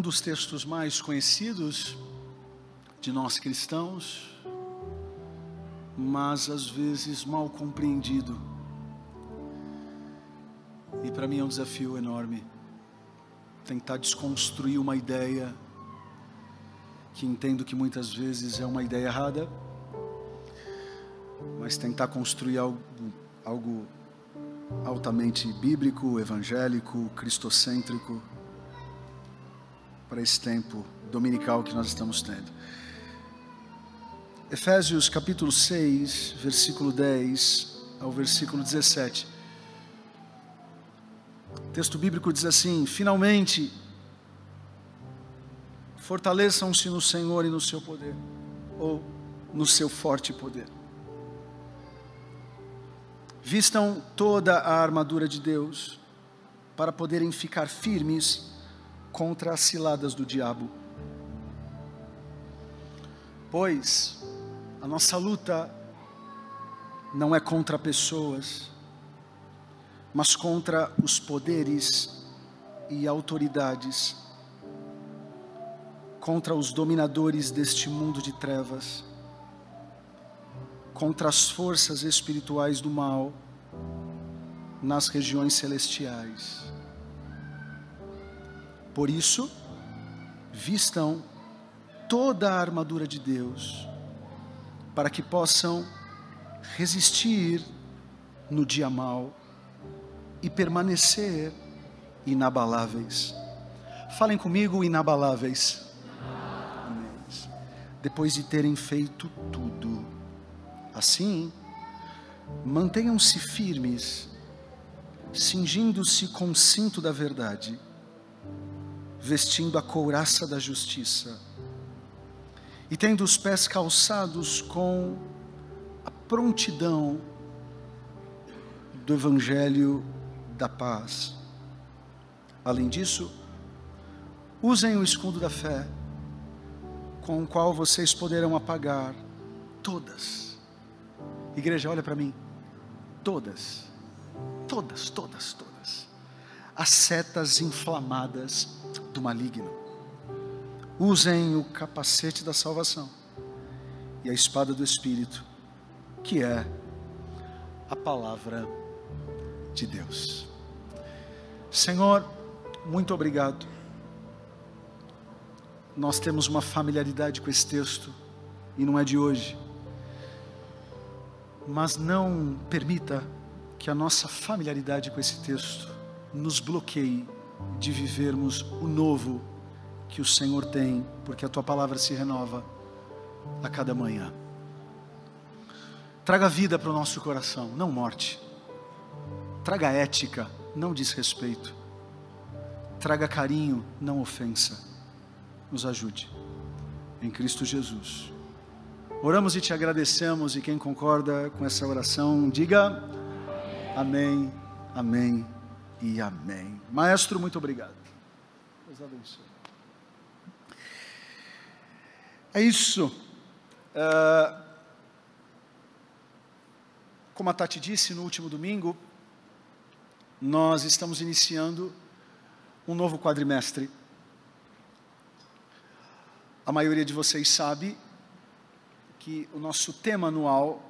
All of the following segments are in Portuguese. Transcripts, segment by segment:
um dos textos mais conhecidos de nós cristãos, mas às vezes mal compreendido. E para mim é um desafio enorme tentar desconstruir uma ideia que entendo que muitas vezes é uma ideia errada, mas tentar construir algo, algo altamente bíblico, evangélico, cristocêntrico para esse tempo dominical que nós estamos tendo. Efésios capítulo 6, versículo 10 ao versículo 17. O texto bíblico diz assim: Finalmente, fortaleçam-se no Senhor e no seu poder, ou no seu forte poder. Vistam toda a armadura de Deus, para poderem ficar firmes contra as ciladas do diabo. Pois a nossa luta não é contra pessoas, mas contra os poderes e autoridades, contra os dominadores deste mundo de trevas, contra as forças espirituais do mal nas regiões celestiais. Por isso, vistam toda a armadura de Deus, para que possam resistir no dia mal e permanecer inabaláveis. Falem comigo, inabaláveis. Depois de terem feito tudo. Assim, mantenham-se firmes, cingindo-se com o cinto da verdade vestindo a couraça da justiça, e tendo os pés calçados com a prontidão do Evangelho da paz. Além disso, usem o escudo da fé, com o qual vocês poderão apagar todas. Igreja, olha para mim. Todas, todas, todas, todas. As setas inflamadas do maligno. Usem o capacete da salvação e a espada do Espírito, que é a palavra de Deus. Senhor, muito obrigado. Nós temos uma familiaridade com esse texto, e não é de hoje. Mas não permita que a nossa familiaridade com esse texto nos bloqueie de vivermos o novo que o Senhor tem, porque a tua palavra se renova a cada manhã. Traga vida para o nosso coração, não morte. Traga ética, não desrespeito. Traga carinho, não ofensa. Nos ajude. Em Cristo Jesus. Oramos e te agradecemos, e quem concorda com essa oração, diga amém, amém e amém. Maestro, muito obrigado. Deus abençoe. É isso. Uh, como a Tati disse no último domingo, nós estamos iniciando um novo quadrimestre. A maioria de vocês sabe que o nosso tema anual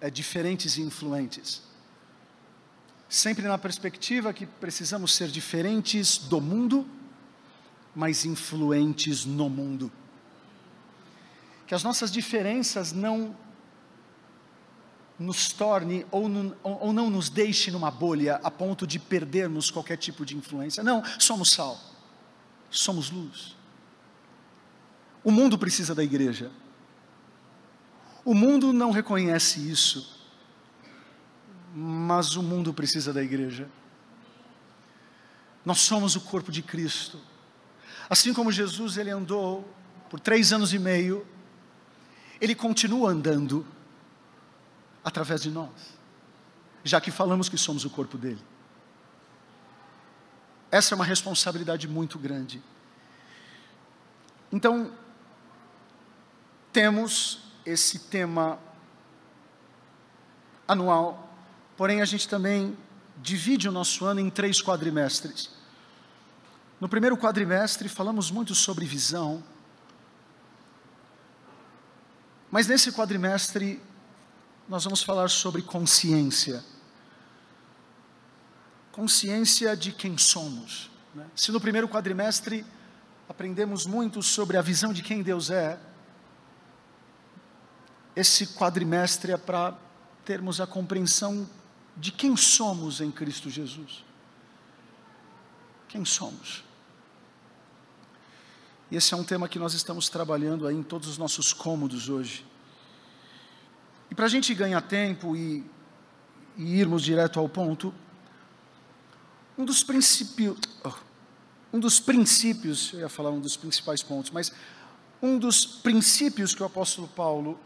é diferentes e influentes sempre na perspectiva que precisamos ser diferentes do mundo, mas influentes no mundo. Que as nossas diferenças não nos torne ou, ou não nos deixe numa bolha a ponto de perdermos qualquer tipo de influência. Não, somos sal, somos luz. O mundo precisa da igreja. O mundo não reconhece isso mas o mundo precisa da igreja. Nós somos o corpo de Cristo. Assim como Jesus ele andou por três anos e meio, ele continua andando através de nós, já que falamos que somos o corpo dele. Essa é uma responsabilidade muito grande. Então, temos esse tema anual Porém, a gente também divide o nosso ano em três quadrimestres. No primeiro quadrimestre falamos muito sobre visão, mas nesse quadrimestre nós vamos falar sobre consciência. Consciência de quem somos. Né? Se no primeiro quadrimestre aprendemos muito sobre a visão de quem Deus é, esse quadrimestre é para termos a compreensão de quem somos em Cristo Jesus. Quem somos? E esse é um tema que nós estamos trabalhando aí em todos os nossos cômodos hoje. E para a gente ganhar tempo e, e, irmos direto ao ponto, um dos princípios, oh, um dos princípios, eu ia falar um dos principais pontos, mas um dos princípios que o apóstolo Paulo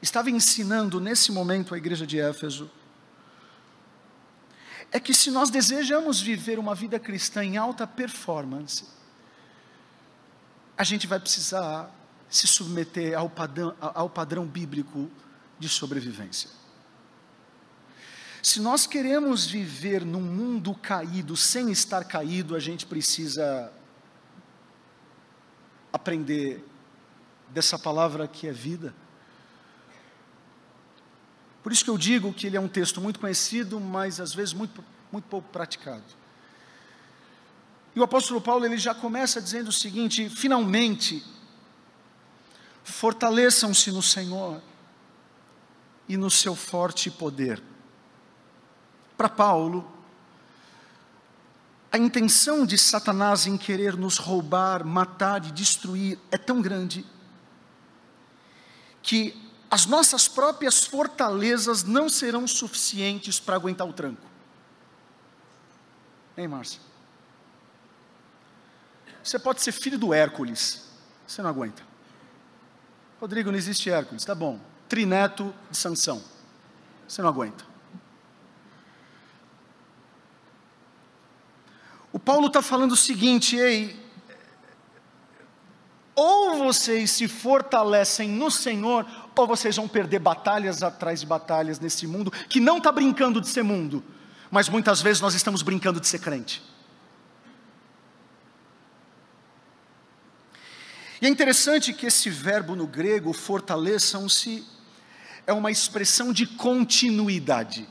estava ensinando nesse momento à igreja de Éfeso, é que se nós desejamos viver uma vida cristã em alta performance, a gente vai precisar se submeter ao padrão, ao padrão bíblico de sobrevivência. Se nós queremos viver num mundo caído, sem estar caído, a gente precisa aprender dessa palavra que é vida. Por isso que eu digo que ele é um texto muito conhecido, mas às vezes muito, muito pouco praticado. E o apóstolo Paulo ele já começa dizendo o seguinte: finalmente, fortaleçam-se no Senhor e no seu forte poder. Para Paulo, a intenção de Satanás em querer nos roubar, matar e destruir é tão grande que as nossas próprias fortalezas não serão suficientes para aguentar o tranco. Hein, Márcia? Você pode ser filho do Hércules, você não aguenta. Rodrigo, não existe Hércules, tá bom. Trineto de Sansão, você não aguenta. O Paulo está falando o seguinte, ei, ou vocês se fortalecem no Senhor, ou vocês vão perder batalhas atrás de batalhas nesse mundo que não está brincando de ser mundo, mas muitas vezes nós estamos brincando de ser crente. E é interessante que esse verbo no grego, fortaleçam-se, é uma expressão de continuidade.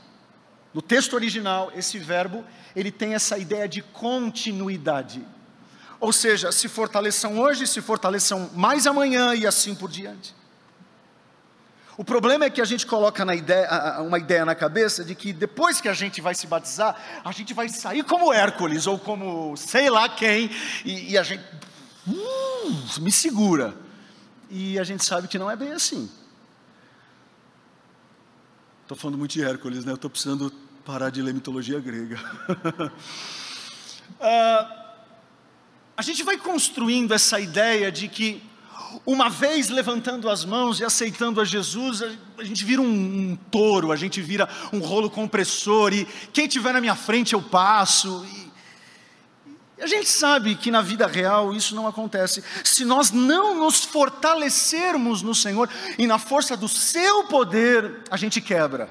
No texto original, esse verbo, ele tem essa ideia de continuidade. Ou seja, se fortaleçam hoje, se fortaleçam mais amanhã e assim por diante. O problema é que a gente coloca ideia, uma ideia na cabeça de que depois que a gente vai se batizar, a gente vai sair como Hércules ou como sei lá quem, e, e a gente uh, me segura. E a gente sabe que não é bem assim. Estou falando muito de Hércules, né? Estou precisando parar de ler mitologia grega. uh, a gente vai construindo essa ideia de que uma vez levantando as mãos e aceitando a Jesus, a gente vira um, um touro, a gente vira um rolo compressor, e quem tiver na minha frente eu passo. E, e a gente sabe que na vida real isso não acontece. Se nós não nos fortalecermos no Senhor e na força do Seu poder, a gente quebra.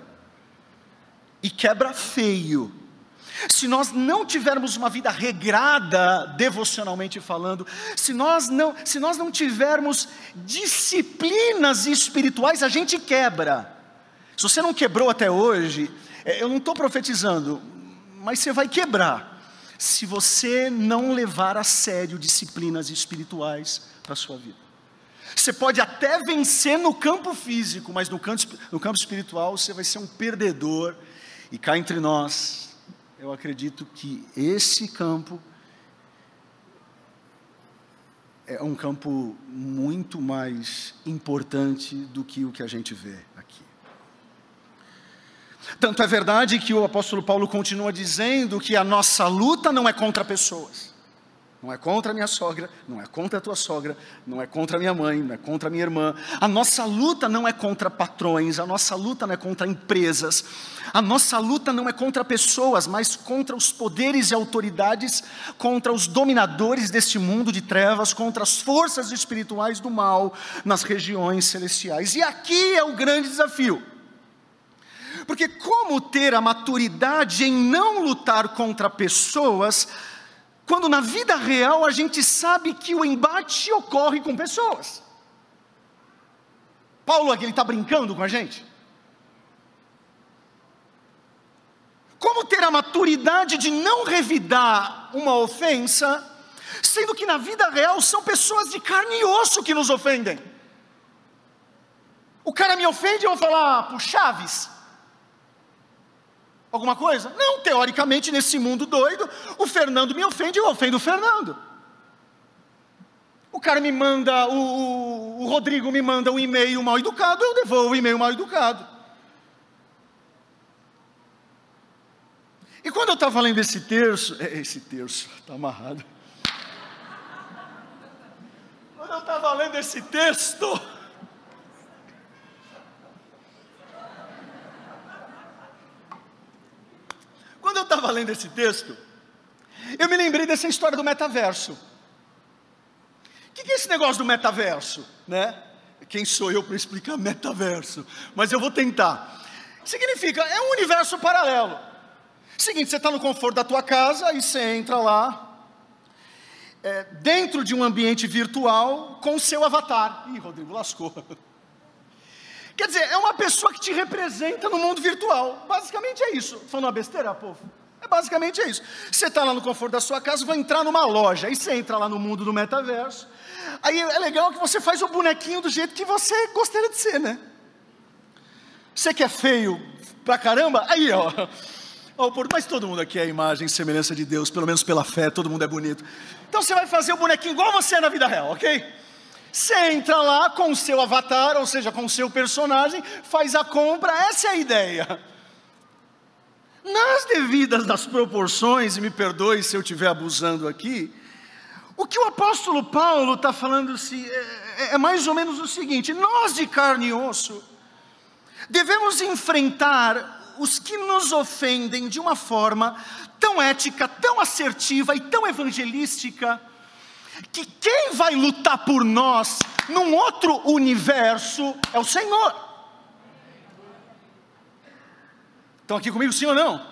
E quebra feio se nós não tivermos uma vida regrada, devocionalmente falando, se nós não, se nós não tivermos disciplinas espirituais, a gente quebra. Se você não quebrou até hoje, é, eu não estou profetizando, mas você vai quebrar. Se você não levar a sério disciplinas espirituais para a sua vida. Você pode até vencer no campo físico, mas no campo, no campo espiritual você vai ser um perdedor. E cá entre nós, eu acredito que esse campo é um campo muito mais importante do que o que a gente vê aqui. Tanto é verdade que o apóstolo Paulo continua dizendo que a nossa luta não é contra pessoas. Não é contra a minha sogra, não é contra a tua sogra, não é contra a minha mãe, não é contra a minha irmã. A nossa luta não é contra patrões, a nossa luta não é contra empresas, a nossa luta não é contra pessoas, mas contra os poderes e autoridades, contra os dominadores deste mundo de trevas, contra as forças espirituais do mal nas regiões celestiais. E aqui é o grande desafio. Porque como ter a maturidade em não lutar contra pessoas, quando na vida real a gente sabe que o embate ocorre com pessoas. Paulo aqui ele está brincando com a gente. Como ter a maturidade de não revidar uma ofensa, sendo que na vida real são pessoas de carne e osso que nos ofendem? O cara me ofende, eu vou falar, por Chaves. Alguma coisa? Não, teoricamente, nesse mundo doido, o Fernando me ofende, eu ofendo o Fernando. O cara me manda, o, o Rodrigo me manda um e-mail mal educado, eu devolvo o e-mail mal educado. E quando eu estava lendo esse terço, é, esse terço, está amarrado. Quando eu estava lendo esse texto, quando eu estava lendo esse texto, eu me lembrei dessa história do metaverso. O que, que é esse negócio do metaverso, né? Quem sou eu para explicar metaverso? Mas eu vou tentar. Significa, é um universo paralelo. Seguinte, você está no conforto da tua casa e você entra lá, é, dentro de um ambiente virtual, com o seu avatar. Ih, Rodrigo, lascou. Quer dizer, é uma pessoa que te representa no mundo virtual. Basicamente é isso. Falando uma besteira, povo? É basicamente é isso. Você está lá no conforto da sua casa, vai entrar numa loja. Aí você entra lá no mundo do metaverso. Aí é legal que você faz o bonequinho do jeito que você gostaria de ser, né? Você que é feio pra caramba, aí ó. Oh, mas todo mundo aqui é a imagem e semelhança de Deus, pelo menos pela fé, todo mundo é bonito. Então você vai fazer o bonequinho igual você é na vida real, ok? Você entra lá com o seu avatar, ou seja, com o seu personagem, faz a compra, essa é a ideia. Nas devidas das proporções, e me perdoe se eu estiver abusando aqui, o que o apóstolo Paulo está falando é, é, é mais ou menos o seguinte: nós de carne e osso devemos enfrentar os que nos ofendem de uma forma tão ética, tão assertiva e tão evangelística, que quem vai lutar por nós num outro universo é o Senhor. Estão aqui comigo, sim ou não?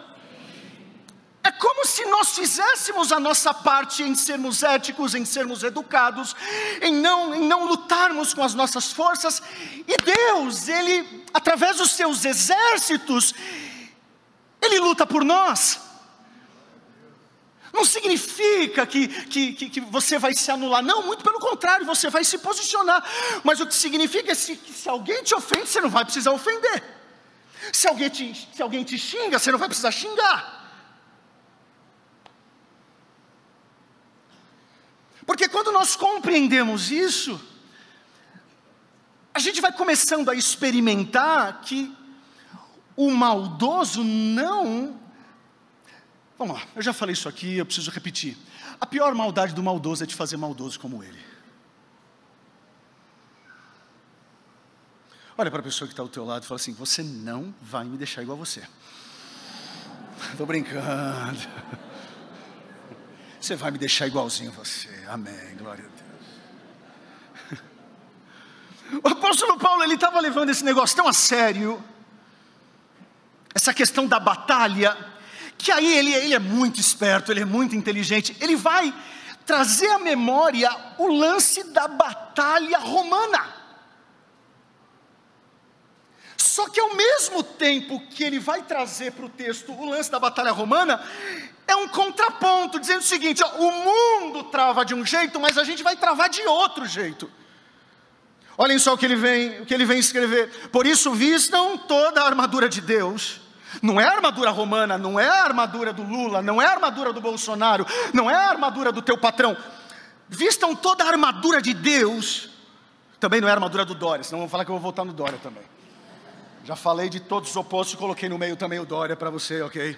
É como se nós fizéssemos a nossa parte em sermos éticos, em sermos educados, em não, em não lutarmos com as nossas forças, e Deus, Ele, através dos seus exércitos, Ele luta por nós. Não significa que, que, que, que, você vai se anular, não, muito pelo contrário, você vai se posicionar. Mas o que significa é que se alguém te ofende, você não vai precisar ofender. Se alguém, te, se alguém te xinga, você não vai precisar xingar. Porque quando nós compreendemos isso, a gente vai começando a experimentar que o maldoso não. Vamos lá, eu já falei isso aqui, eu preciso repetir. A pior maldade do maldoso é te fazer maldoso como ele. Olha para a pessoa que está ao teu lado e fala assim: Você não vai me deixar igual a você. Estou brincando. Você vai me deixar igualzinho a você. Amém. Glória a Deus. O apóstolo Paulo, ele estava levando esse negócio tão a sério, essa questão da batalha, que aí ele, ele é muito esperto, ele é muito inteligente, ele vai trazer à memória o lance da batalha romana. Só que ao mesmo tempo que ele vai trazer para o texto o lance da batalha romana, é um contraponto, dizendo o seguinte: ó, o mundo trava de um jeito, mas a gente vai travar de outro jeito. Olhem só o que ele vem, o que ele vem escrever. Por isso vistam toda a armadura de Deus. Não é a armadura romana, não é a armadura do Lula, não é a armadura do Bolsonaro, não é a armadura do teu patrão. Vistam toda a armadura de Deus. Também não é a armadura do Dória, senão vão falar que eu vou voltar no Dória também. Já falei de todos os opostos, coloquei no meio também o Dória para você, ok?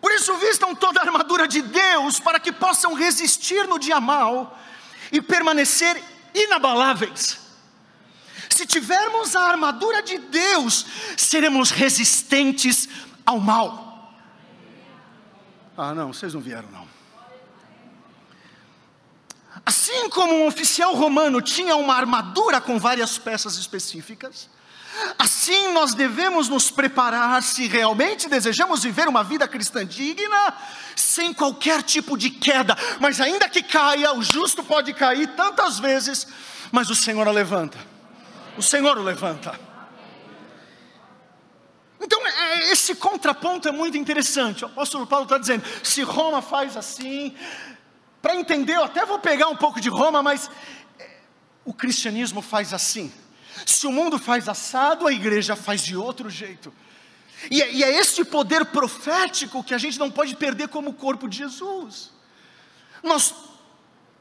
Por isso, vistam toda a armadura de Deus para que possam resistir no dia mal e permanecer inabaláveis. Se tivermos a armadura de Deus, seremos resistentes ao mal. Ah, não, vocês não vieram, não. Assim como um oficial romano tinha uma armadura com várias peças específicas, Assim nós devemos nos preparar se realmente desejamos viver uma vida cristã digna, sem qualquer tipo de queda. Mas ainda que caia, o justo pode cair tantas vezes, mas o Senhor o levanta. O Senhor o levanta. Então, é, esse contraponto é muito interessante. O apóstolo Paulo está dizendo: se Roma faz assim, para entender, eu até vou pegar um pouco de Roma, mas é, o cristianismo faz assim. Se o mundo faz assado, a igreja faz de outro jeito. E é, e é poder profético que a gente não pode perder como corpo de Jesus. Nós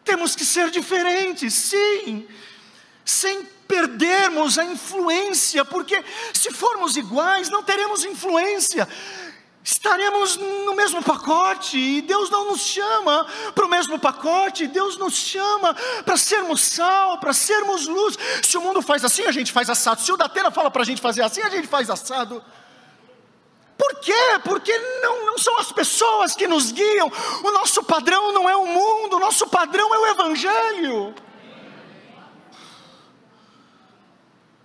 temos que ser diferentes, sim, sem perdermos a influência, porque se formos iguais, não teremos influência estaremos no mesmo pacote, e Deus não nos chama para o mesmo pacote, Deus nos chama para sermos sal, para sermos luz. Se o mundo faz assim, a gente faz assado. Se o Datena fala para a gente fazer assim, a gente faz assado. Por quê? Porque não, não são as pessoas que nos guiam, o nosso padrão não é o mundo, o nosso padrão é o Evangelho.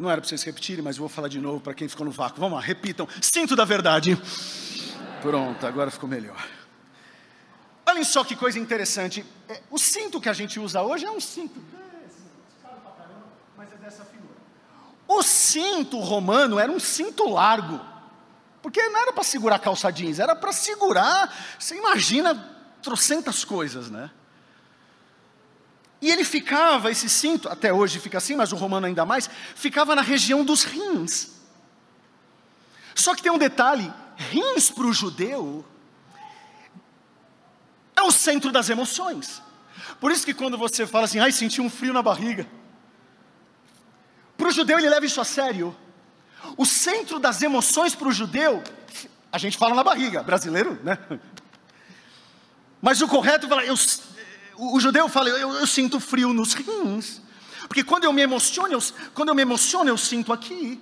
Não era para vocês repetirem, mas eu vou falar de novo para quem ficou no vácuo. Vamos lá, repitam. Cinto da verdade. Pronto, agora ficou melhor. Olhem só que coisa interessante. É, o cinto que a gente usa hoje é um cinto mas é dessa figura. O cinto romano era um cinto largo. Porque não era para segurar calça jeans, era para segurar, você imagina, trocentas coisas, né? E ele ficava, esse cinto, até hoje fica assim, mas o romano ainda mais, ficava na região dos rins. Só que tem um detalhe: rins para o judeu é o centro das emoções. Por isso que quando você fala assim, ai, senti um frio na barriga. Para o judeu ele leva isso a sério. O centro das emoções para o judeu, a gente fala na barriga, brasileiro, né? Mas o correto é falar, eu, o, judeu fala, eu, eu, sinto frio nos rins, porque quando eu me emociono, eu, quando eu me emociono, eu sinto aqui.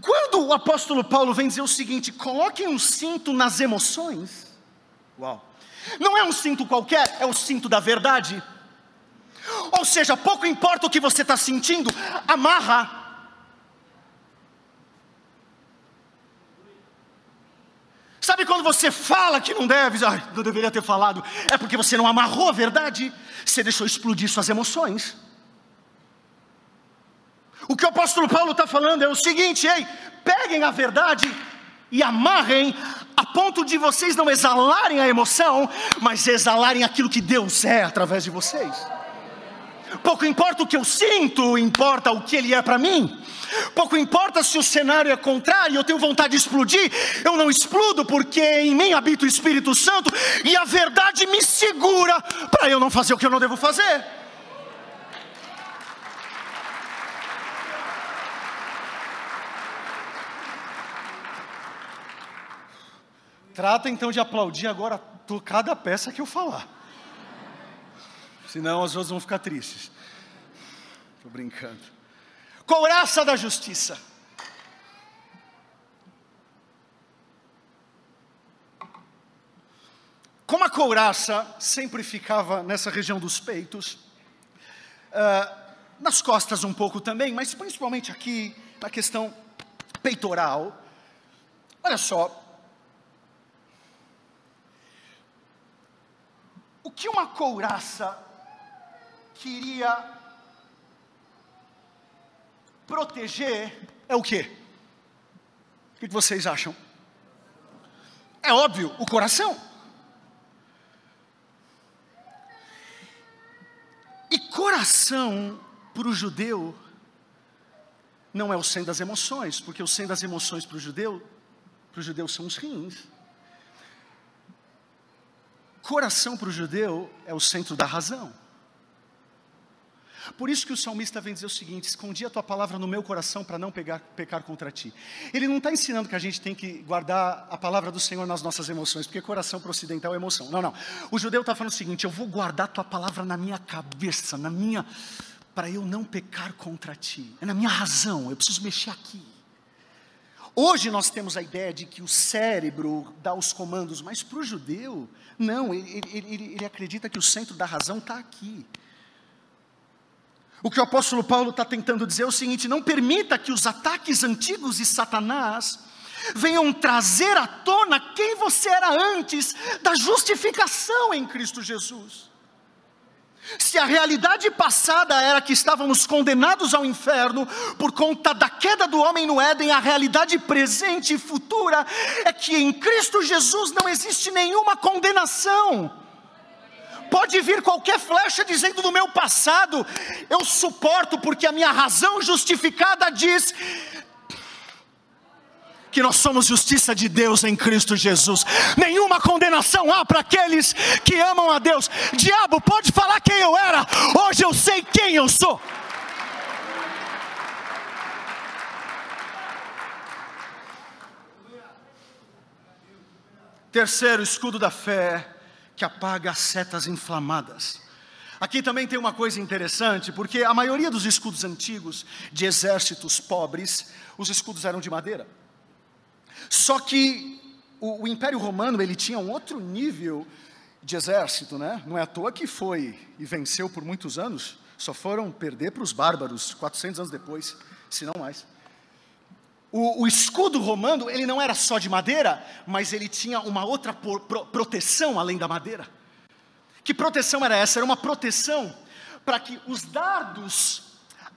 Quando o apóstolo Paulo vem dizer o seguinte, coloquem um cinto nas emoções, uau, não é um cinto qualquer, é o cinto da verdade. Ou seja, pouco importa o que você está sentindo, amarra Sabe quando você fala que não deve, ah, não deveria ter falado, é porque você não amarrou a verdade, você deixou explodir suas emoções. O que o apóstolo Paulo está falando é o seguinte: ei, peguem a verdade e amarrem a ponto de vocês não exalarem a emoção, mas exalarem aquilo que Deus é através de vocês. Pouco importa o que eu sinto, importa o que Ele é para mim. Pouco importa se o cenário é contrário, eu tenho vontade de explodir, eu não explodo porque em mim habita o Espírito Santo e a verdade me segura para eu não fazer o que eu não devo fazer. Trata então de aplaudir agora cada peça que eu falar. Senão as outras vão ficar tristes. Estou brincando couraça da justiça. Como a couraça sempre ficava nessa região dos peitos, uh, nas costas um pouco também, mas principalmente aqui na questão peitoral. Olha só. O que uma couraça queria proteger é o quê? O que vocês acham? É óbvio, o coração. E coração, para o judeu, não é o centro das emoções, porque o centro das emoções para o judeu, para o judeu são os rins. Coração para o judeu é o centro da razão. Por isso que o salmista vem dizer o seguinte: escondi a tua palavra no meu coração para não pegar, pecar contra ti. Ele não está ensinando que a gente tem que guardar a palavra do Senhor nas nossas emoções, porque coração para o ocidental é emoção. Não, não. O judeu está falando o seguinte: eu vou guardar a tua palavra na minha cabeça, na minha. para eu não pecar contra ti. É na minha razão, eu preciso mexer aqui. Hoje nós temos a ideia de que o cérebro dá os comandos, mas para o judeu, não, ele, ele, ele acredita que o centro da razão está aqui. O que o apóstolo Paulo está tentando dizer é o seguinte: não permita que os ataques antigos de Satanás venham trazer à tona quem você era antes da justificação em Cristo Jesus. Se a realidade passada era que estávamos condenados ao inferno por conta da queda do homem no Éden, a realidade presente e futura é que em Cristo Jesus não existe nenhuma condenação. Pode vir qualquer flecha dizendo do meu passado, eu suporto porque a minha razão justificada diz que nós somos justiça de Deus em Cristo Jesus. Nenhuma condenação há para aqueles que amam a Deus. Diabo, pode falar quem eu era, hoje eu sei quem eu sou. Terceiro escudo da fé que apaga as setas inflamadas. Aqui também tem uma coisa interessante, porque a maioria dos escudos antigos de exércitos pobres, os escudos eram de madeira. Só que o, o Império Romano ele tinha um outro nível de exército, né? Não é à toa que foi e venceu por muitos anos. Só foram perder para os bárbaros 400 anos depois, se não mais. O, o, escudo romano, ele não era só de madeira, mas ele tinha uma outra por, pro, proteção além da madeira. Que proteção era essa? Era uma proteção para que os dardos,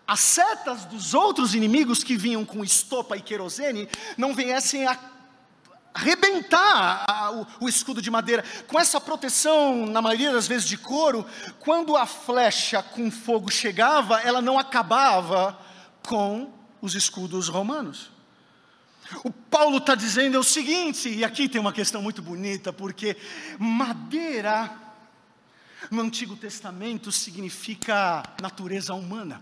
as setas dos outros inimigos que vinham com estopa e querosene, não viessem a arrebentar a, o, o escudo de madeira. Com essa proteção, na maioria das vezes de couro, quando a flecha com fogo chegava, ela não acabava com os escudos romanos. O Paulo está dizendo é o seguinte, e aqui tem uma questão muito bonita, porque madeira no Antigo Testamento significa natureza humana.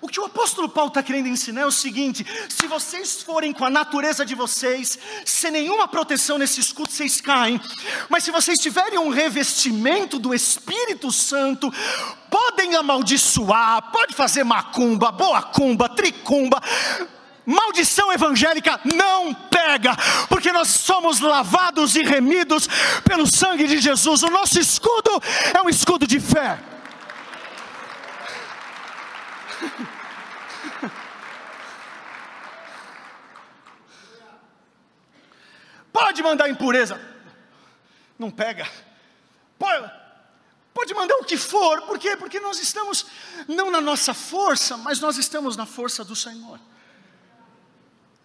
O que o apóstolo Paulo está querendo ensinar é o seguinte: se vocês forem com a natureza de vocês, sem nenhuma proteção nesse escudo, vocês caem. Mas se vocês tiverem um revestimento do Espírito Santo, podem amaldiçoar, pode fazer macumba, boa cumba, tricumba maldição evangélica não pega, porque nós somos lavados e remidos pelo sangue de Jesus. O nosso escudo é um escudo de fé. Pode mandar impureza, não pega. Pode, pode mandar o que for, por quê? Porque nós estamos não na nossa força, mas nós estamos na força do Senhor.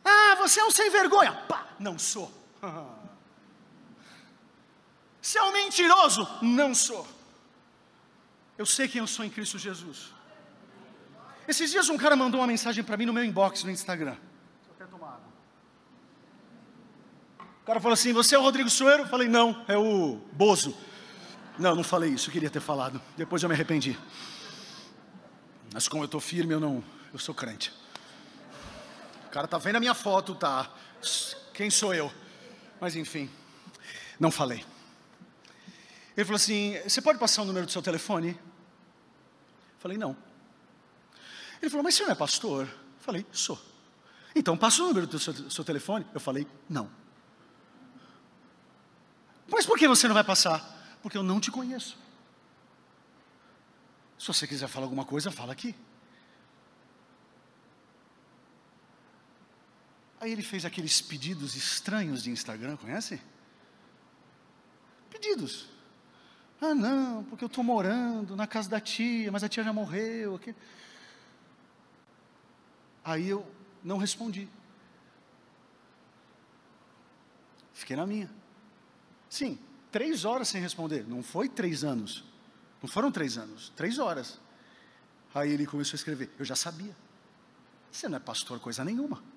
Ah, você é um sem vergonha. Pá, não sou. Você é um mentiroso? Não sou. Eu sei quem eu sou em Cristo Jesus. Esses dias um cara mandou uma mensagem para mim no meu inbox no Instagram. Tomar água. O cara falou assim: Você é o Rodrigo Soeiro? Eu falei: Não, é o Bozo. Não, não falei isso, eu queria ter falado. Depois eu me arrependi. Mas como eu estou firme, eu não. Eu sou crente cara tá vendo a minha foto, tá? Quem sou eu? Mas enfim, não falei. Ele falou assim: Você pode passar o número do seu telefone? Falei: Não. Ele falou: Mas você não é pastor? Falei: Sou. Então passa o número do seu, seu telefone? Eu falei: Não. Mas por que você não vai passar? Porque eu não te conheço. Se você quiser falar alguma coisa, fala aqui. Aí ele fez aqueles pedidos estranhos de Instagram, conhece? Pedidos. Ah, não, porque eu estou morando na casa da tia, mas a tia já morreu. Aqui. Aí eu não respondi. Fiquei na minha. Sim, três horas sem responder. Não foi três anos. Não foram três anos, três horas. Aí ele começou a escrever. Eu já sabia. Você não é pastor coisa nenhuma.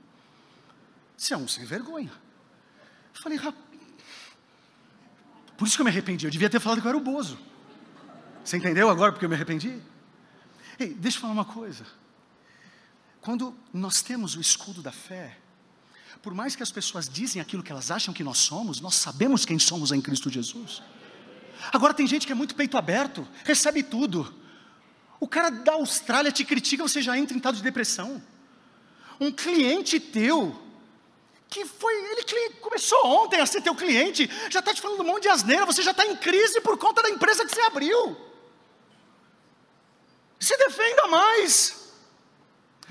Você é um sem vergonha. Eu falei, rapaz. Por isso que eu me arrependi. Eu devia ter falado que eu era o Bozo. Você entendeu agora porque eu me arrependi? Ei, deixa eu falar uma coisa. Quando nós temos o escudo da fé, por mais que as pessoas dizem aquilo que elas acham que nós somos, nós sabemos quem somos em Cristo Jesus. Agora tem gente que é muito peito aberto, recebe tudo. O cara da Austrália te critica, você já entra em estado de depressão. Um cliente teu, que foi, ele começou ontem a ser teu cliente, já está te falando um monte de asneira, você já está em crise por conta da empresa que você abriu. Se defenda mais.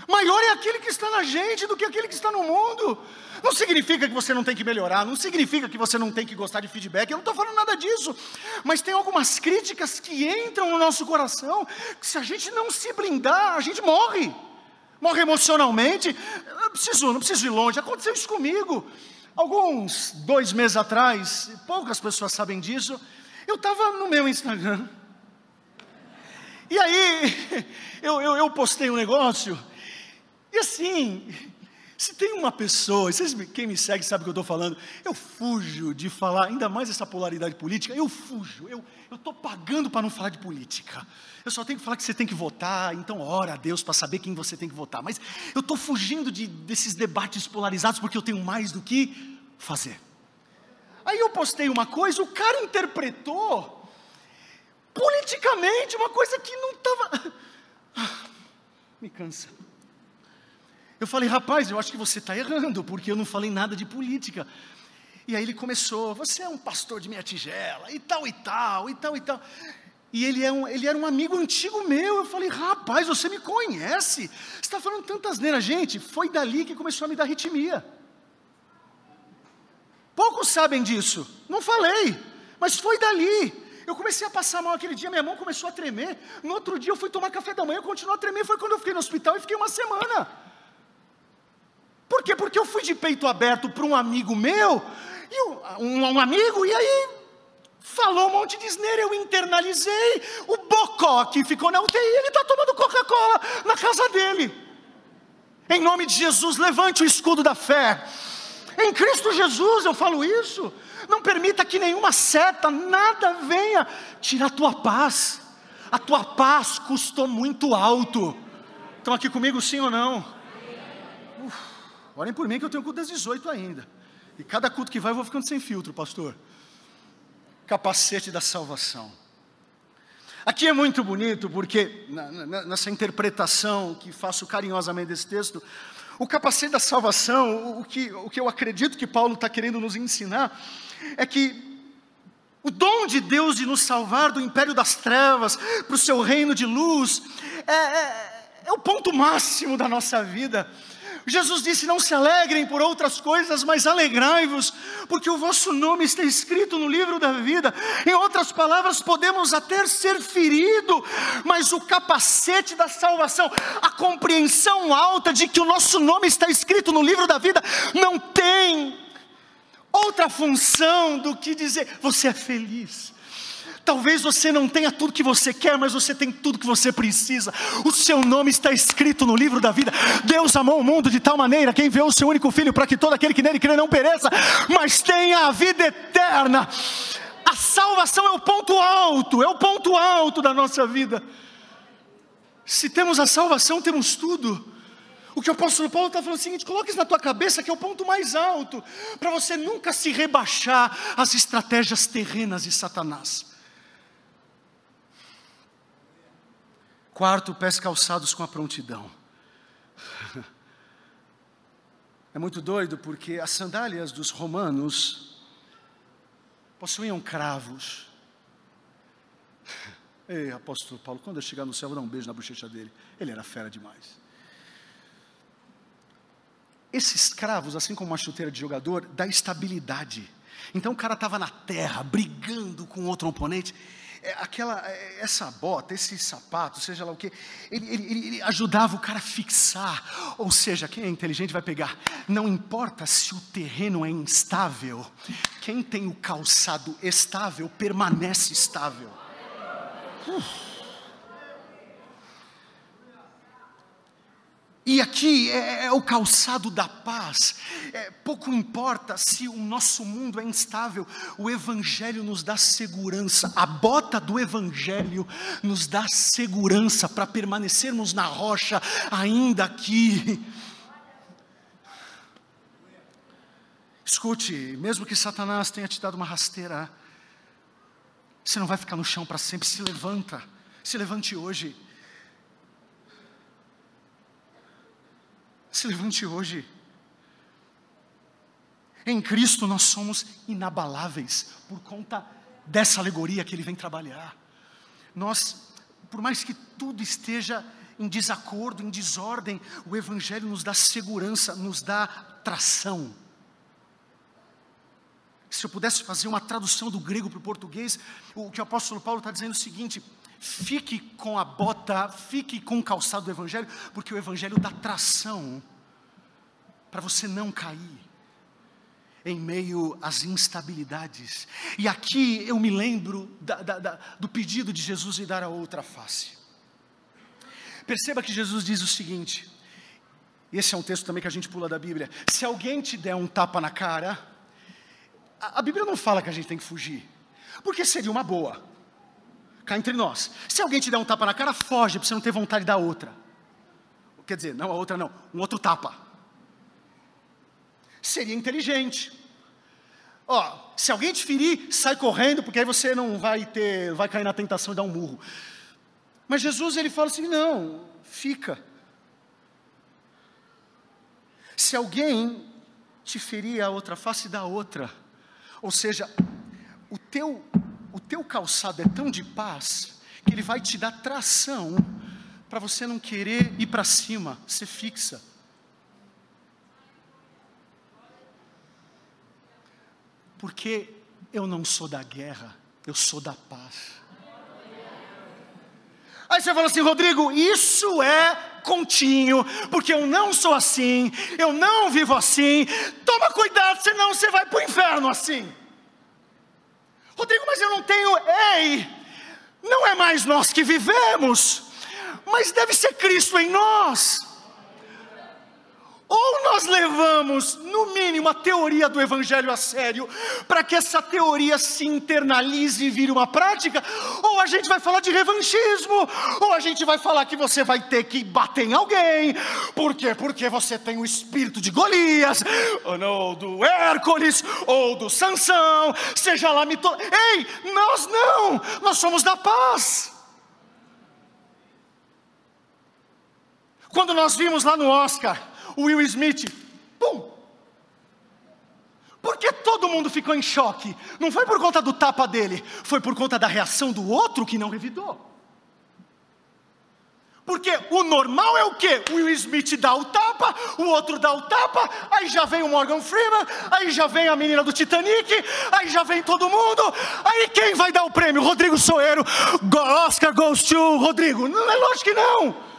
Maior é aquele que está na gente do que aquele que está no mundo. Não significa que você não tem que melhorar, não significa que você não tem que gostar de feedback, eu não estou falando nada disso. Mas tem algumas críticas que entram no nosso coração, que se a gente não se blindar, a gente morre. Morre emocionalmente. Eu preciso, não preciso ir longe, aconteceu isso comigo. Alguns dois meses atrás, poucas pessoas sabem disso, eu estava no meu Instagram. E aí, eu, eu, eu postei um negócio e assim, se tem uma pessoa, vocês, quem me segue sabe o que eu estou falando, eu fujo de falar, ainda mais essa polaridade política, eu fujo, eu estou pagando para não falar de política. Eu só tenho que falar que você tem que votar, então ora a Deus para saber quem você tem que votar. Mas eu estou fugindo de, desses debates polarizados porque eu tenho mais do que fazer. Aí eu postei uma coisa, o cara interpretou politicamente uma coisa que não estava. Me cansa. Eu falei, rapaz, eu acho que você está errando, porque eu não falei nada de política. E aí ele começou, você é um pastor de minha tigela, e tal, e tal, e tal, e tal. E ele, é um, ele era um amigo antigo meu. Eu falei, rapaz, você me conhece. Você está falando tantas neiras. Gente, foi dali que começou a me dar arritmia. Poucos sabem disso. Não falei, mas foi dali. Eu comecei a passar mal aquele dia, minha mão começou a tremer. No outro dia eu fui tomar café da manhã, continuou a tremer. Foi quando eu fiquei no hospital e fiquei uma semana. Por quê? Porque eu fui de peito aberto para um amigo meu, e um, um, amigo, e aí falou um monte de asneira, eu internalizei, o Bocó que ficou na UTI, ele está tomando Coca-Cola na casa dele. Em nome de Jesus, levante o escudo da fé. Em Cristo Jesus eu falo isso. Não permita que nenhuma seta, nada venha tirar a tua paz. A tua paz custou muito alto. Estão aqui comigo, sim ou não? Orem por mim que eu tenho culto das 18 ainda. E cada culto que vai eu vou ficando sem filtro, pastor. Capacete da salvação. Aqui é muito bonito porque nessa interpretação que faço carinhosamente desse texto, o capacete da salvação, o que, o que eu acredito que Paulo está querendo nos ensinar, é que o dom de Deus de nos salvar do império das trevas para o seu reino de luz é, é, é o ponto máximo da nossa vida. Jesus disse: Não se alegrem por outras coisas, mas alegrai-vos, porque o vosso nome está escrito no livro da vida. Em outras palavras, podemos até ser ferido, mas o capacete da salvação, a compreensão alta de que o nosso nome está escrito no livro da vida, não tem outra função do que dizer: Você é feliz Talvez você não tenha tudo que você quer, mas você tem tudo que você precisa. O seu nome está escrito no livro da vida. Deus amou o mundo de tal maneira que enviou o seu único filho para que todo aquele que nele crê não pereça, mas tenha a vida eterna. A salvação é o ponto alto, é o ponto alto da nossa vida. Se temos a salvação, temos tudo. O que o apóstolo Paulo está falando é o seguinte: coloque isso na tua cabeça que é o ponto mais alto, para você nunca se rebaixar às estratégias terrenas de Satanás. Quarto, pés calçados com a prontidão. É muito doido porque as sandálias dos romanos possuíam cravos. Ei, apóstolo Paulo, quando eu chegar no céu, vou dar um beijo na bochecha dele. Ele era fera demais. Esses cravos, assim como uma chuteira de jogador, dá estabilidade. Então o cara estava na terra, brigando com outro oponente aquela, é, essa bota, esse sapato, seja lá o que, ele, ele, ele, ajudava o cara a fixar. Ou seja, quem é inteligente vai pegar. Não importa se o terreno é instável, quem tem o calçado estável permanece estável. E aqui é, é, o calçado da paz. É, pouco importa se o nosso mundo é instável, o Evangelho nos dá segurança. A bota do Evangelho nos dá segurança para permanecermos na rocha, ainda aqui. Escute, mesmo que Satanás tenha te dado uma rasteira, você não vai ficar no chão para sempre. Se levanta, se levante hoje. Se levante hoje. Em Cristo nós somos inabaláveis por conta dessa alegoria que ele vem trabalhar. Nós, por mais que tudo esteja em desacordo, em desordem, o Evangelho nos dá segurança, nos dá tração. Se eu pudesse fazer uma tradução do grego para o português, o que o apóstolo Paulo está dizendo é o seguinte: Fique com a bota, fique com o calçado do Evangelho, porque o Evangelho dá tração para você não cair em meio às instabilidades. E aqui eu me lembro da, da, da, do pedido de Jesus de dar a outra face. Perceba que Jesus diz o seguinte, esse é um texto também que a gente pula da Bíblia: se alguém te der um tapa na cara, a, a Bíblia não fala que a gente tem que fugir, porque seria uma boa cá entre nós. Se alguém te der um tapa na cara, foge, para você não ter vontade da outra. Quer dizer, não a outra não, um outro tapa. Seria inteligente. Ó, se alguém te ferir, sai correndo, porque aí você não vai ter, vai cair na tentação de dar um murro. Mas Jesus ele fala assim: não, fica. Se alguém te ferir a outra face, dá outra. Ou seja, o teu o teu calçado é tão de paz que ele vai te dar tração para você não querer ir para cima, ser fixa. Porque eu não sou da guerra, eu sou da paz. Aí você fala assim, Rodrigo, isso é continho, porque eu não sou assim, eu não vivo assim. Toma cuidado, senão você vai para o inferno assim. Rodrigo, mas eu não tenho. Ei, não é mais nós que vivemos, mas deve ser Cristo em nós. Ou nós levamos, no mínimo, a teoria do Evangelho a sério, para que essa teoria se internalize e vire uma prática, ou a gente vai falar de revanchismo, ou a gente vai falar que você vai ter que bater em alguém, por quê? Porque você tem o espírito de Golias, ou do Hércules, ou do Sansão, seja lá mito... Ei, nós não, nós somos da paz. Quando nós vimos lá no Oscar, Will Smith, pum! Por que todo mundo ficou em choque? Não foi por conta do tapa dele, foi por conta da reação do outro que não revidou. Porque o normal é o quê? O Will Smith dá o tapa, o outro dá o tapa, aí já vem o Morgan Freeman, aí já vem a menina do Titanic, aí já vem todo mundo. Aí quem vai dar o prêmio? Rodrigo Soeiro, Oscar goes to Rodrigo. Não é lógico que não.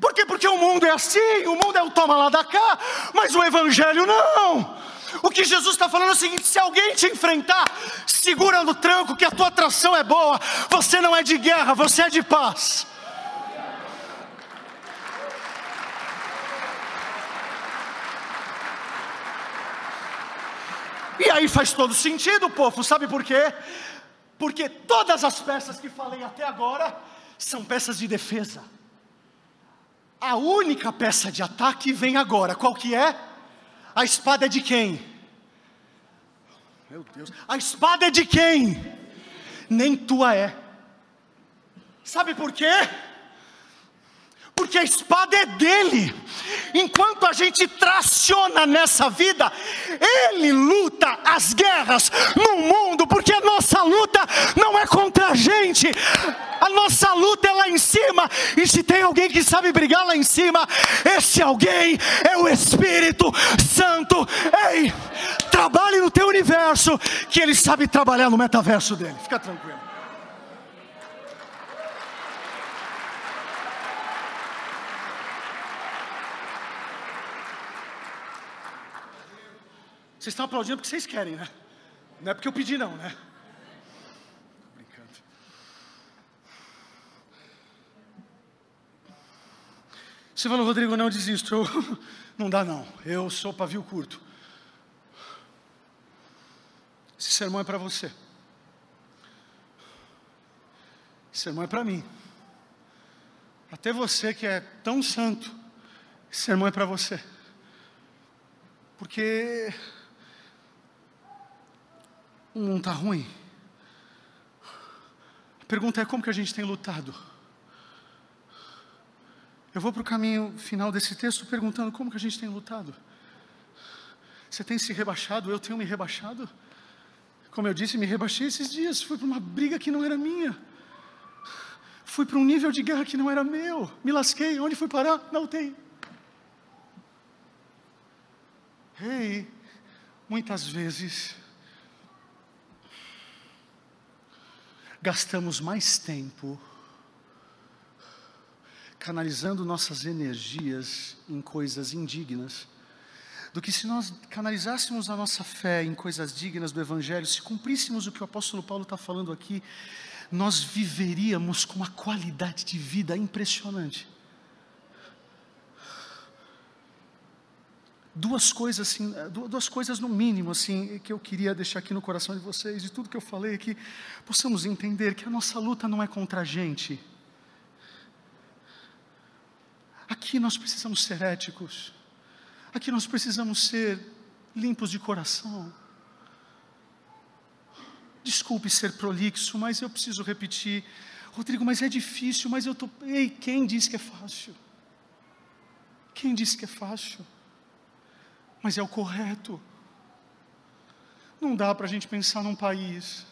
Por quê? Porque o mundo é assim, o mundo é o toma lá da cá, mas o Evangelho não. O que Jesus está falando é o seguinte: se alguém te enfrentar, segura no tranco que a tua atração é boa, você não é de guerra, você é de paz. E aí faz todo sentido, povo, sabe por quê? Porque todas as peças que falei até agora são peças de defesa. A única peça de ataque vem agora. Qual que é? A espada é de quem? Meu Deus. A espada é de quem? Nem tua é. Sabe por quê? Porque a espada é dele. Enquanto a gente traciona nessa vida, ele luta as guerras no mundo, porque a nossa luta não é contra a gente, a nossa luta é lá em cima, e se tem alguém que sabe brigar lá em cima, esse alguém é o Espírito Santo. Ei, trabalhe no teu universo, que ele sabe trabalhar no metaverso dele, fica tranquilo. Vocês estão aplaudindo porque vocês querem, né? Não é porque eu pedi, não, né? Você falou, Rodrigo, não desisto. Eu, não dá não. Eu sou pavio curto. Esse sermão é para você. Esse sermão é para mim. Até você que é tão santo, esse sermão é para você. Porque o mundo está ruim. A pergunta é como que a gente tem lutado? Eu vou para o caminho final desse texto perguntando como que a gente tem lutado. Você tem se rebaixado? Eu tenho me rebaixado? Como eu disse, me rebaixei esses dias. Fui para uma briga que não era minha. Fui para um nível de guerra que não era meu. Me lasquei. Onde fui parar? Na UTI. Ei, muitas vezes gastamos mais tempo canalizando nossas energias em coisas indignas, do que se nós canalizássemos a nossa fé em coisas dignas do Evangelho, se cumpríssemos o que o apóstolo Paulo está falando aqui, nós viveríamos com uma qualidade de vida impressionante. Duas coisas assim, duas coisas no mínimo assim que eu queria deixar aqui no coração de vocês, de tudo que eu falei aqui, possamos entender que a nossa luta não é contra a gente. Aqui nós precisamos ser éticos. Aqui nós precisamos ser limpos de coração. Desculpe ser prolixo, mas eu preciso repetir. Rodrigo, mas é difícil, mas eu. Tô... Ei, quem disse que é fácil? Quem disse que é fácil? Mas é o correto. Não dá para a gente pensar num país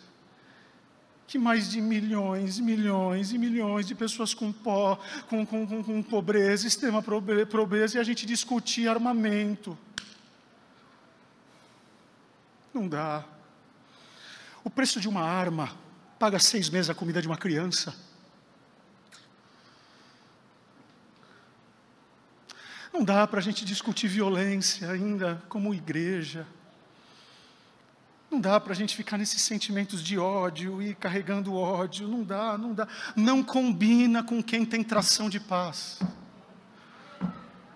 que mais de milhões, milhões e milhões de pessoas com, pó, com, com, com, com pobreza, extrema pobreza, e a gente discutir armamento. Não dá. O preço de uma arma paga seis meses a comida de uma criança. Não dá para a gente discutir violência ainda como igreja. Não dá para a gente ficar nesses sentimentos de ódio e carregando ódio. Não dá, não dá. Não combina com quem tem tração de paz.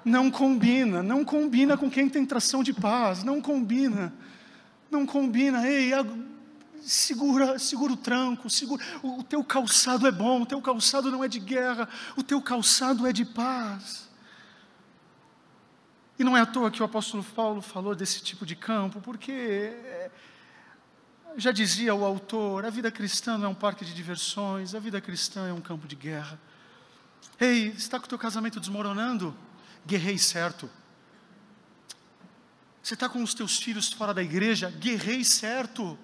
Não combina, não combina com quem tem tração de paz. Não combina, não combina. Ei, segura, segura o tranco, segura, o, teu calçado é bom, o teu calçado não é de guerra, o teu calçado é de paz. E não é à toa que o apóstolo Paulo falou desse tipo de campo, porque é, já dizia o autor, a vida cristã não é um parque de diversões, a vida cristã é um campo de guerra. Ei, está com o teu casamento desmoronando? Guerrei certo. Você está com os teus filhos fora da igreja? Guerrei certo.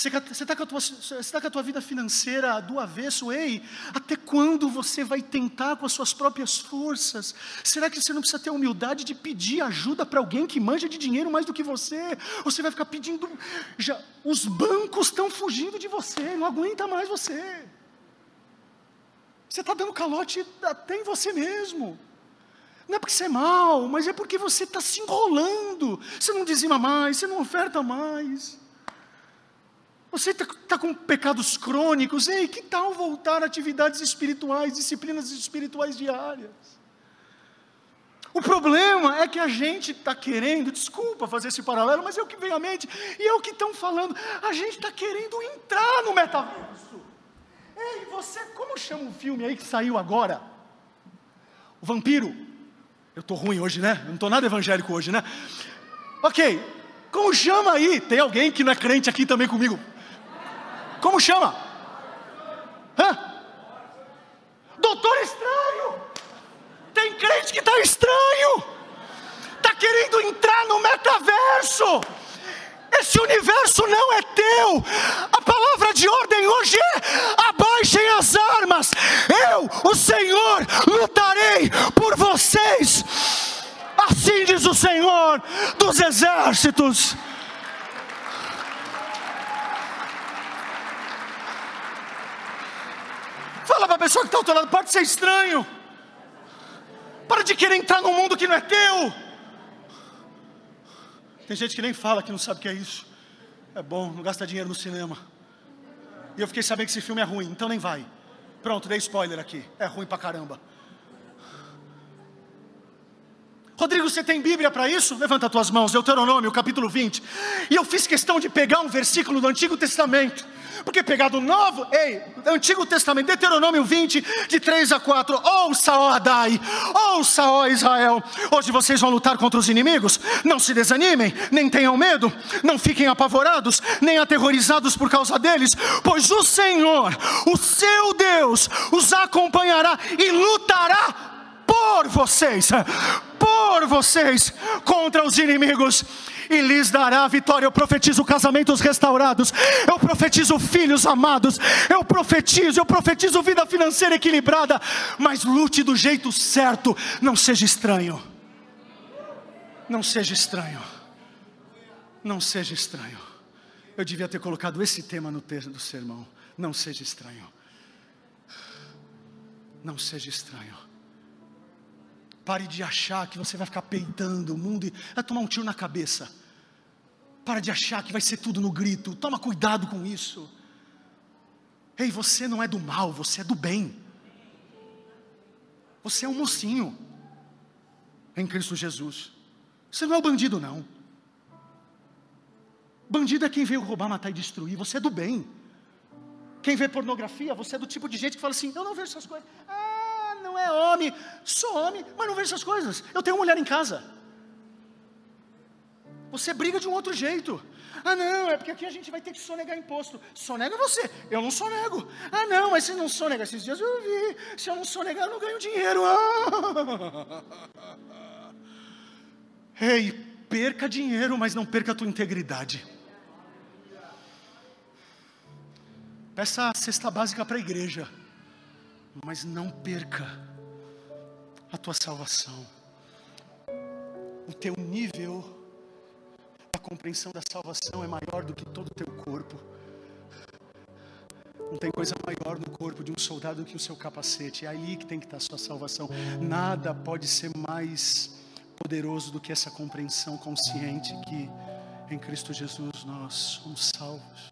Você está com, tá com, a tua vida financeira do avesso? Ei, até quando você vai tentar com as suas próprias forças? Será que você não precisa ter a humildade de pedir ajuda para alguém que manja de dinheiro mais do que você? Ou você vai ficar pedindo. Já, os bancos estão fugindo de você, não aguenta mais você. Você está dando calote até em você mesmo. Não é porque você é mal, mas é porque você está se enrolando. Você não dizima mais, você não oferta mais. Você está tá com pecados crônicos, ei, que tal voltar a atividades espirituais, disciplinas espirituais diárias? O problema é que a gente está querendo, desculpa fazer esse paralelo, mas é o que vem à mente, e é o que estão falando, a gente está querendo entrar no metaverso. Ei, você, como chama o filme aí que saiu agora? O Vampiro. Eu estou ruim hoje, né? Não estou nada evangélico hoje, né? Ok, como chama aí? Tem alguém que não é crente aqui também comigo? Como chama? Hã? Doutor Estranho. Tem crente que está estranho. Está querendo entrar no metaverso. Esse universo não é teu. A palavra de ordem hoje é: abaixem as armas. Eu, o Senhor, lutarei por vocês. Assim diz o Senhor dos exércitos. Fala para a pessoa que está ao teu lado, pode ser estranho. Para de querer entrar num mundo que não é teu. Tem gente que nem fala que não sabe o que é isso. É bom, não gasta dinheiro no cinema. E eu fiquei sabendo que esse filme é ruim, então nem vai. Pronto, dei spoiler aqui. É ruim pra caramba. Rodrigo, você tem Bíblia para isso? Levanta as tuas mãos, Deuteronômio, capítulo 20. E eu fiz questão de pegar um versículo do Antigo Testamento. Porque pegar do Novo, ei, Antigo Testamento, Deuteronômio 20, de 3 a 4. Ouça, ó Adai, ouça, ó Israel. Hoje vocês vão lutar contra os inimigos. Não se desanimem, nem tenham medo, não fiquem apavorados, nem aterrorizados por causa deles, pois o Senhor, o seu Deus, os acompanhará e lutará por vocês, por vocês, contra os inimigos e lhes dará a vitória. Eu profetizo casamentos restaurados, eu profetizo filhos amados, eu profetizo, eu profetizo vida financeira equilibrada, mas lute do jeito certo, não seja estranho. Não seja estranho. Não seja estranho. Eu devia ter colocado esse tema no texto do sermão. Não seja estranho. Não seja estranho. Pare de achar que você vai ficar peitando o mundo e vai tomar um tiro na cabeça. Para de achar que vai ser tudo no grito. Toma cuidado com isso. Ei, você não é do mal, você é do bem. Você é um mocinho em Cristo Jesus. Você não é o bandido, não. Bandido é quem veio roubar, matar e destruir. Você é do bem. Quem vê pornografia, você é do tipo de gente que fala assim: Eu não vejo essas coisas. Ah, não é homem. Sou homem, mas não vejo essas coisas. Eu tenho uma mulher em casa. Você briga de um outro jeito. Ah, não, é porque aqui a gente vai ter que sonegar imposto. Sonega você, eu não sonego. Ah, não, mas se não sonega, esses dias eu vi. Se eu não sonegar, eu não ganho dinheiro. Ah. Ei, perca dinheiro, mas não perca a tua integridade. Peça a cesta básica para a igreja mas não perca a tua salvação. O teu nível da compreensão da salvação é maior do que todo o teu corpo. Não tem coisa maior no corpo de um soldado que o seu capacete. É ali que tem que estar a sua salvação. Nada pode ser mais poderoso do que essa compreensão consciente que em Cristo Jesus nós somos salvos.